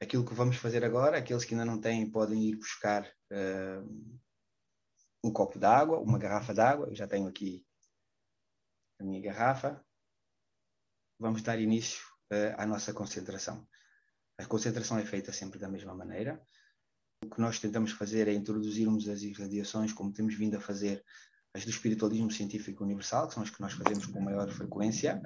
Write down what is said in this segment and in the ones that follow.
aquilo que vamos fazer agora, aqueles que ainda não têm podem ir buscar uh, um copo d'água, uma garrafa d'água. Eu já tenho aqui a minha garrafa. Vamos dar início uh, à nossa concentração. A concentração é feita sempre da mesma maneira. O que nós tentamos fazer é introduzirmos as irradiações, como temos vindo a fazer as do espiritualismo científico universal, que são as que nós fazemos com maior frequência.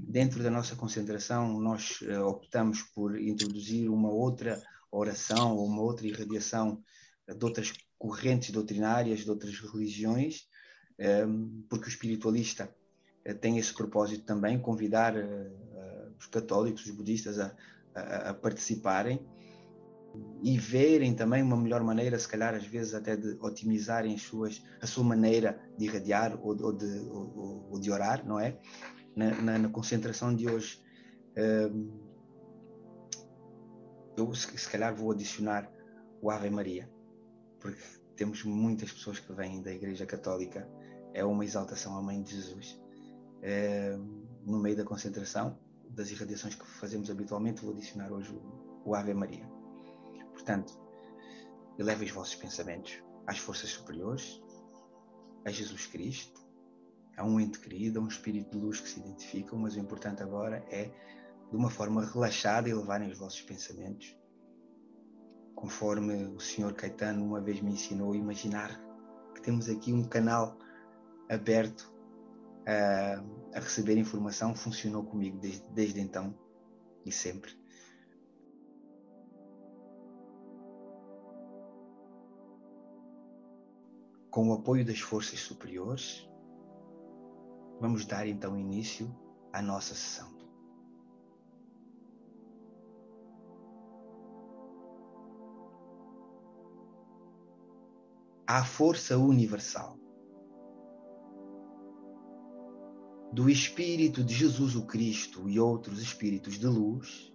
Dentro da nossa concentração, nós uh, optamos por introduzir uma outra oração ou uma outra irradiação de outras correntes doutrinárias de outras religiões, um, ehm, porque o espiritualista uh, tem esse propósito também, convidar uh, os católicos, os budistas a, a, a participarem e verem também uma melhor maneira, se calhar às vezes até de otimizarem as suas, a sua maneira de irradiar ou, ou, de, ou, ou de orar, não é? Na, na, na concentração de hoje, um, eu se, calhar vou adicionar o Ave Maria, porque temos muitas pessoas que vêm da Igreja Católica, é uma exaltação à Mãe de Jesus. Um, no meio da concentração, das irradiações que fazemos habitualmente, vou adicionar hoje o, o Ave Maria. Portanto, eleve os vossos pensamentos às forças superiores, a Jesus Cristo, a um ente querido, a um espírito de luz que se identificam, mas o importante agora é, de uma forma relaxada, elevarem os vossos pensamentos, conforme o Senhor Caetano uma vez me ensinou, imaginar que temos aqui um canal aberto a, a receber informação, funcionou comigo desde, desde então e sempre. Com o apoio das forças superiores, vamos dar então início à nossa sessão. À força universal do Espírito de Jesus o Cristo e outros espíritos de luz,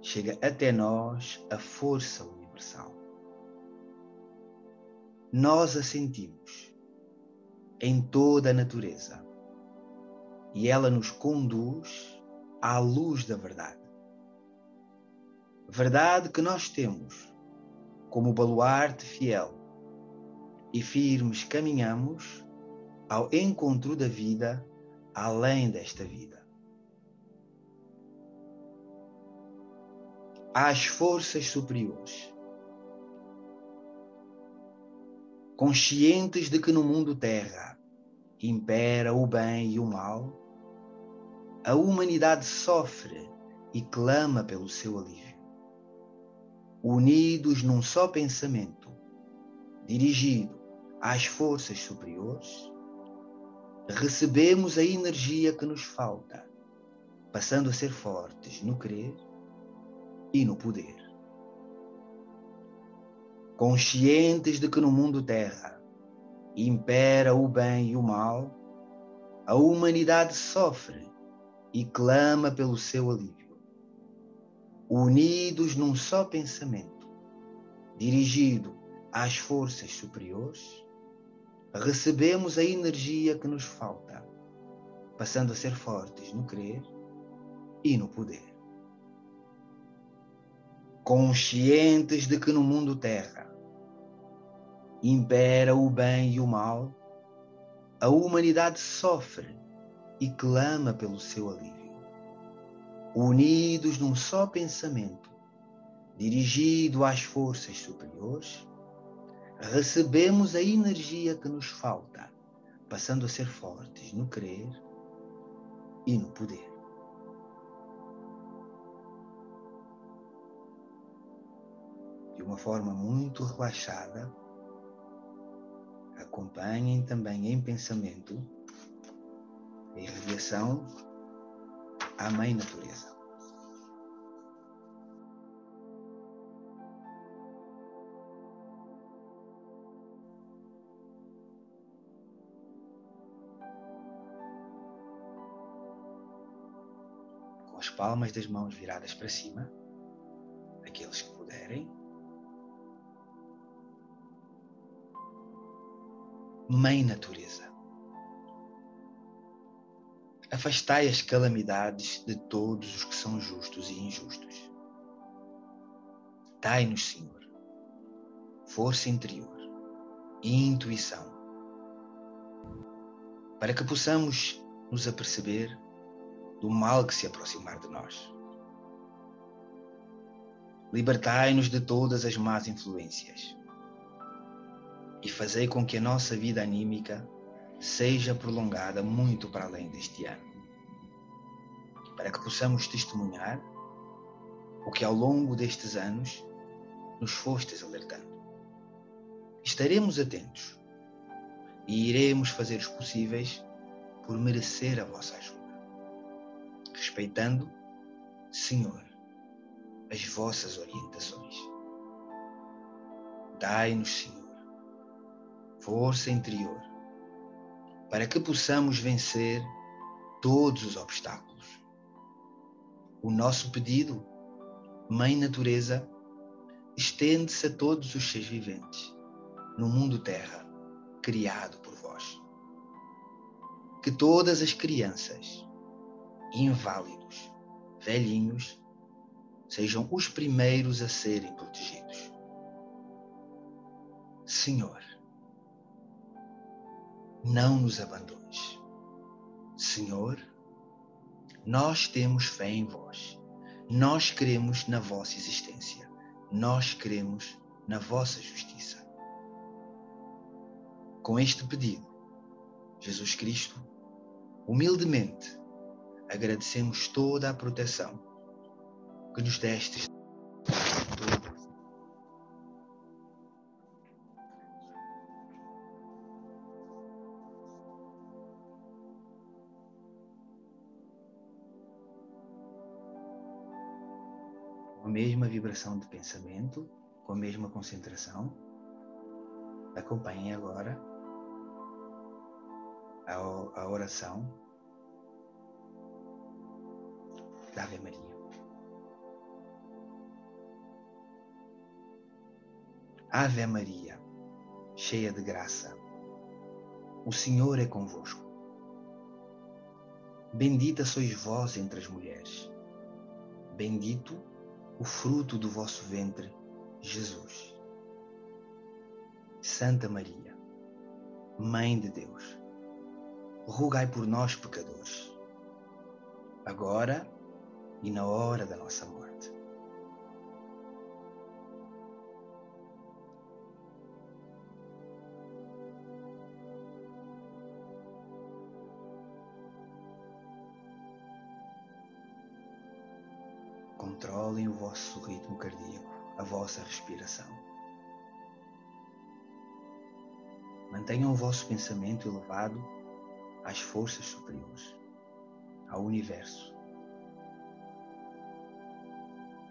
chega até nós a força universal nós a sentimos em toda a natureza e ela nos conduz à luz da verdade. Verdade que nós temos como baluarte fiel e firmes caminhamos ao encontro da vida além desta vida. Às forças superiores conscientes de que no mundo terra impera o bem e o mal, a humanidade sofre e clama pelo seu alívio. Unidos num só pensamento, dirigido às forças superiores, recebemos a energia que nos falta, passando a ser fortes no querer e no poder conscientes de que no mundo terra impera o bem e o mal, a humanidade sofre e clama pelo seu alívio. Unidos num só pensamento, dirigido às forças superiores, recebemos a energia que nos falta, passando a ser fortes no querer e no poder. Conscientes de que no mundo terra impera o bem e o mal, a humanidade sofre e clama pelo seu alívio. Unidos num só pensamento, dirigido às forças superiores, recebemos a energia que nos falta, passando a ser fortes no querer e no poder. De uma forma muito relaxada, acompanhem também em pensamento a irradiação à Mãe Natureza. Com as palmas das mãos viradas para cima, aqueles que puderem, Mãe Natureza. Afastai as calamidades de todos os que são justos e injustos. Dai-nos, Senhor, força interior e intuição para que possamos nos aperceber do mal que se aproximar de nós. Libertai-nos de todas as más influências e fazei com que a nossa vida anímica seja prolongada muito para além deste ano, para que possamos testemunhar o que ao longo destes anos nos fostes alertando. Estaremos atentos e iremos fazer os possíveis por merecer a vossa ajuda, respeitando, Senhor, as vossas orientações. Dai-nos, Senhor, força interior para que possamos vencer todos os obstáculos. O nosso pedido, Mãe Natureza, estende-se a todos os seres viventes no mundo terra criado por vós. Que todas as crianças, inválidos, velhinhos, sejam os primeiros a serem protegidos. Senhor, não nos abandones. Senhor, nós temos fé em vós. Nós cremos na vossa existência. Nós cremos na vossa justiça. Com este pedido, Jesus Cristo, humildemente, agradecemos toda a proteção que nos destes vibração de pensamento, com a mesma concentração. Acompanhem agora a, a oração da Ave Maria. Ave Maria, cheia de graça, o Senhor é convosco. Bendita sois vós entre as mulheres. Bendito o fruto do vosso ventre, Jesus. Santa Maria, Mãe de Deus, rogai por nós, pecadores, agora e na hora da nossa morte. Controlem o vosso ritmo cardíaco, a vossa respiração. Mantenham o vosso pensamento elevado às forças superiores, ao universo.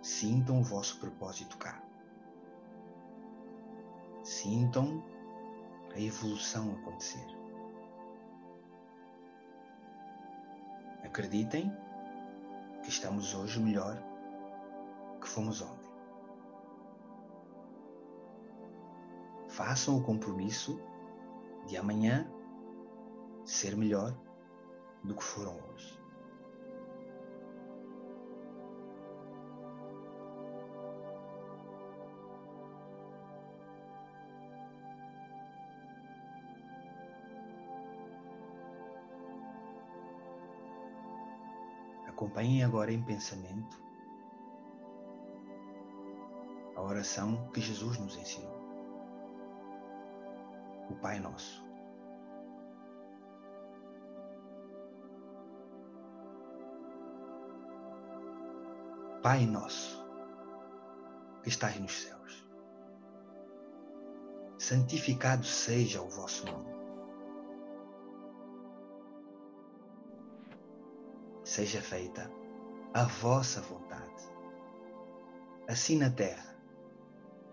Sintam o vosso propósito cá. Sintam a evolução acontecer. Acreditem que estamos hoje melhor que fomos ontem. Façam o compromisso de amanhã ser melhor do que foram hoje. Acompanhem agora em pensamento oração que Jesus nos ensinou. O Pai Nosso. Pai Nosso, que estás nos céus, santificado seja o vosso nome. Seja feita a vossa vontade, assim na terra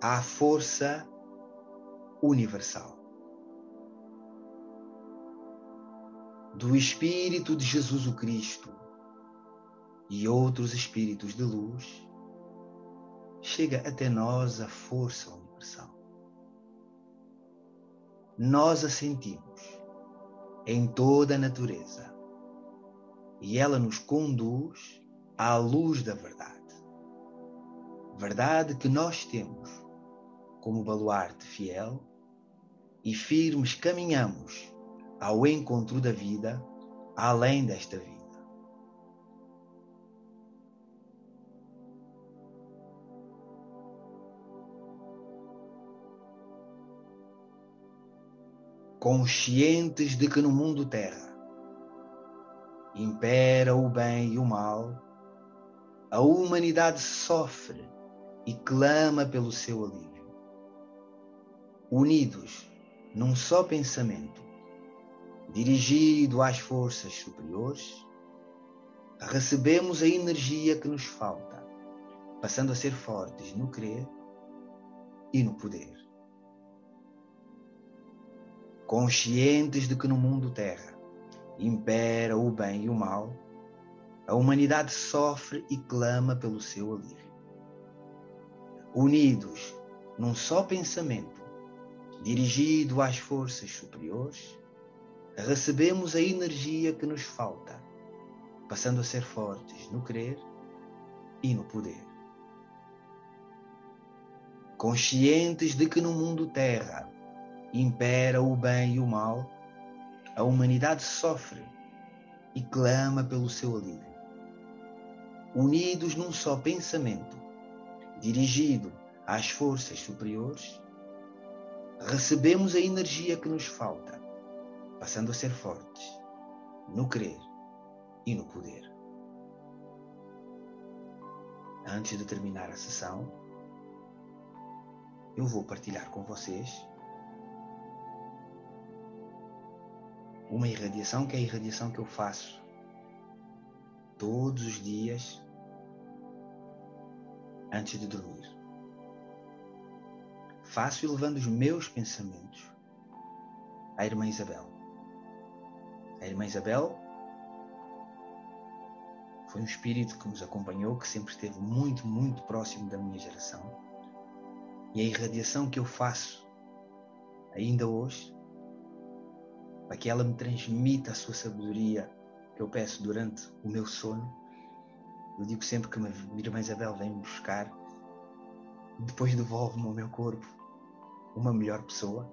À força universal. Do Espírito de Jesus o Cristo e outros espíritos de luz, chega até nós a força universal. Nós a sentimos em toda a natureza e ela nos conduz à luz da verdade. Verdade que nós temos como baluarte fiel e firmes caminhamos ao encontro da vida além desta vida. conscientes de que no mundo terra impera o bem e o mal, a humanidade sofre e clama pelo seu alívio. Unidos num só pensamento, dirigido às forças superiores, recebemos a energia que nos falta, passando a ser fortes no crer e no poder conscientes de que no mundo terra impera o bem e o mal, a humanidade sofre e clama pelo seu alívio. Unidos num só pensamento, dirigido às forças superiores, recebemos a energia que nos falta, passando a ser fortes no crer e no poder. Conscientes de que no mundo terra impera o bem e o mal, a humanidade sofre e clama pelo seu alívio. Unidos num só pensamento, dirigido às forças superiores, recebemos a energia que nos falta, passando a ser fortes no crer e no poder. Antes de terminar a sessão, eu vou partilhar com vocês uma irradiação que é a irradiação que eu faço todos os dias antes de dormir. Faço levando os meus pensamentos à irmã Isabel. A irmã Isabel foi um espírito que nos acompanhou, que sempre esteve muito, muito próximo da minha geração. E a irradiação que eu faço ainda hoje para que ela me transmita a sua sabedoria que eu peço durante o meu sono. Eu digo sempre que minha irmã Isabel vem me buscar, depois devolve-me ao meu corpo uma melhor pessoa.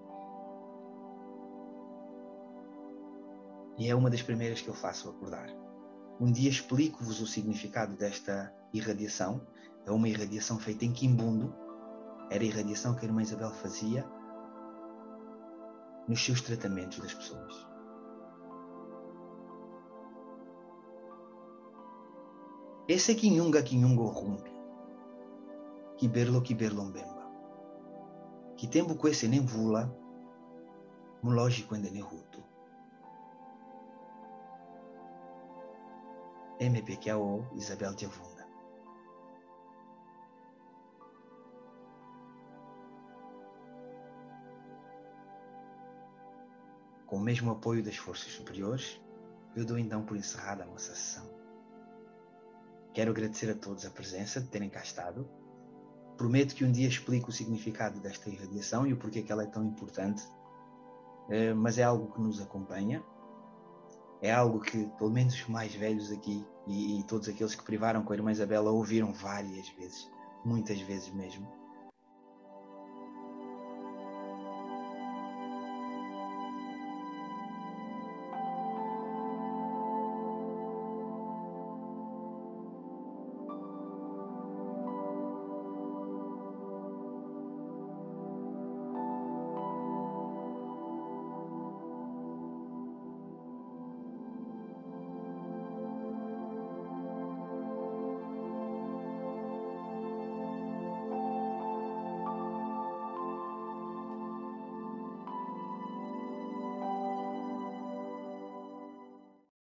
E é uma das primeiras que eu faço acordar. Um dia explico-vos o significado desta irradiação. É uma irradiação feita em Quimbundo. Era a irradiação que a irmã Isabel fazia nos seus tratamentos das pessoas. Esse é Kinyunga Kinyungo Rumbi, Kiberlo Kiberlombemba, Kitembo Kwese Nemvula, Muloji Kwende Nehutu. MPKO Isabel Diavun. Com o mesmo apoio das forças superiores, eu dou então por encerrada a nossa sessão. Quero agradecer a todos a presença de terem cá estado. Prometo que um dia explico o significado desta irradiação e o porquê que ela é tão importante, eh, mas é algo que nos acompanha. É algo que, pelo menos os mais velhos aqui e, todos aqueles que privaram com a irmã Isabela ouviram várias vezes, muitas vezes mesmo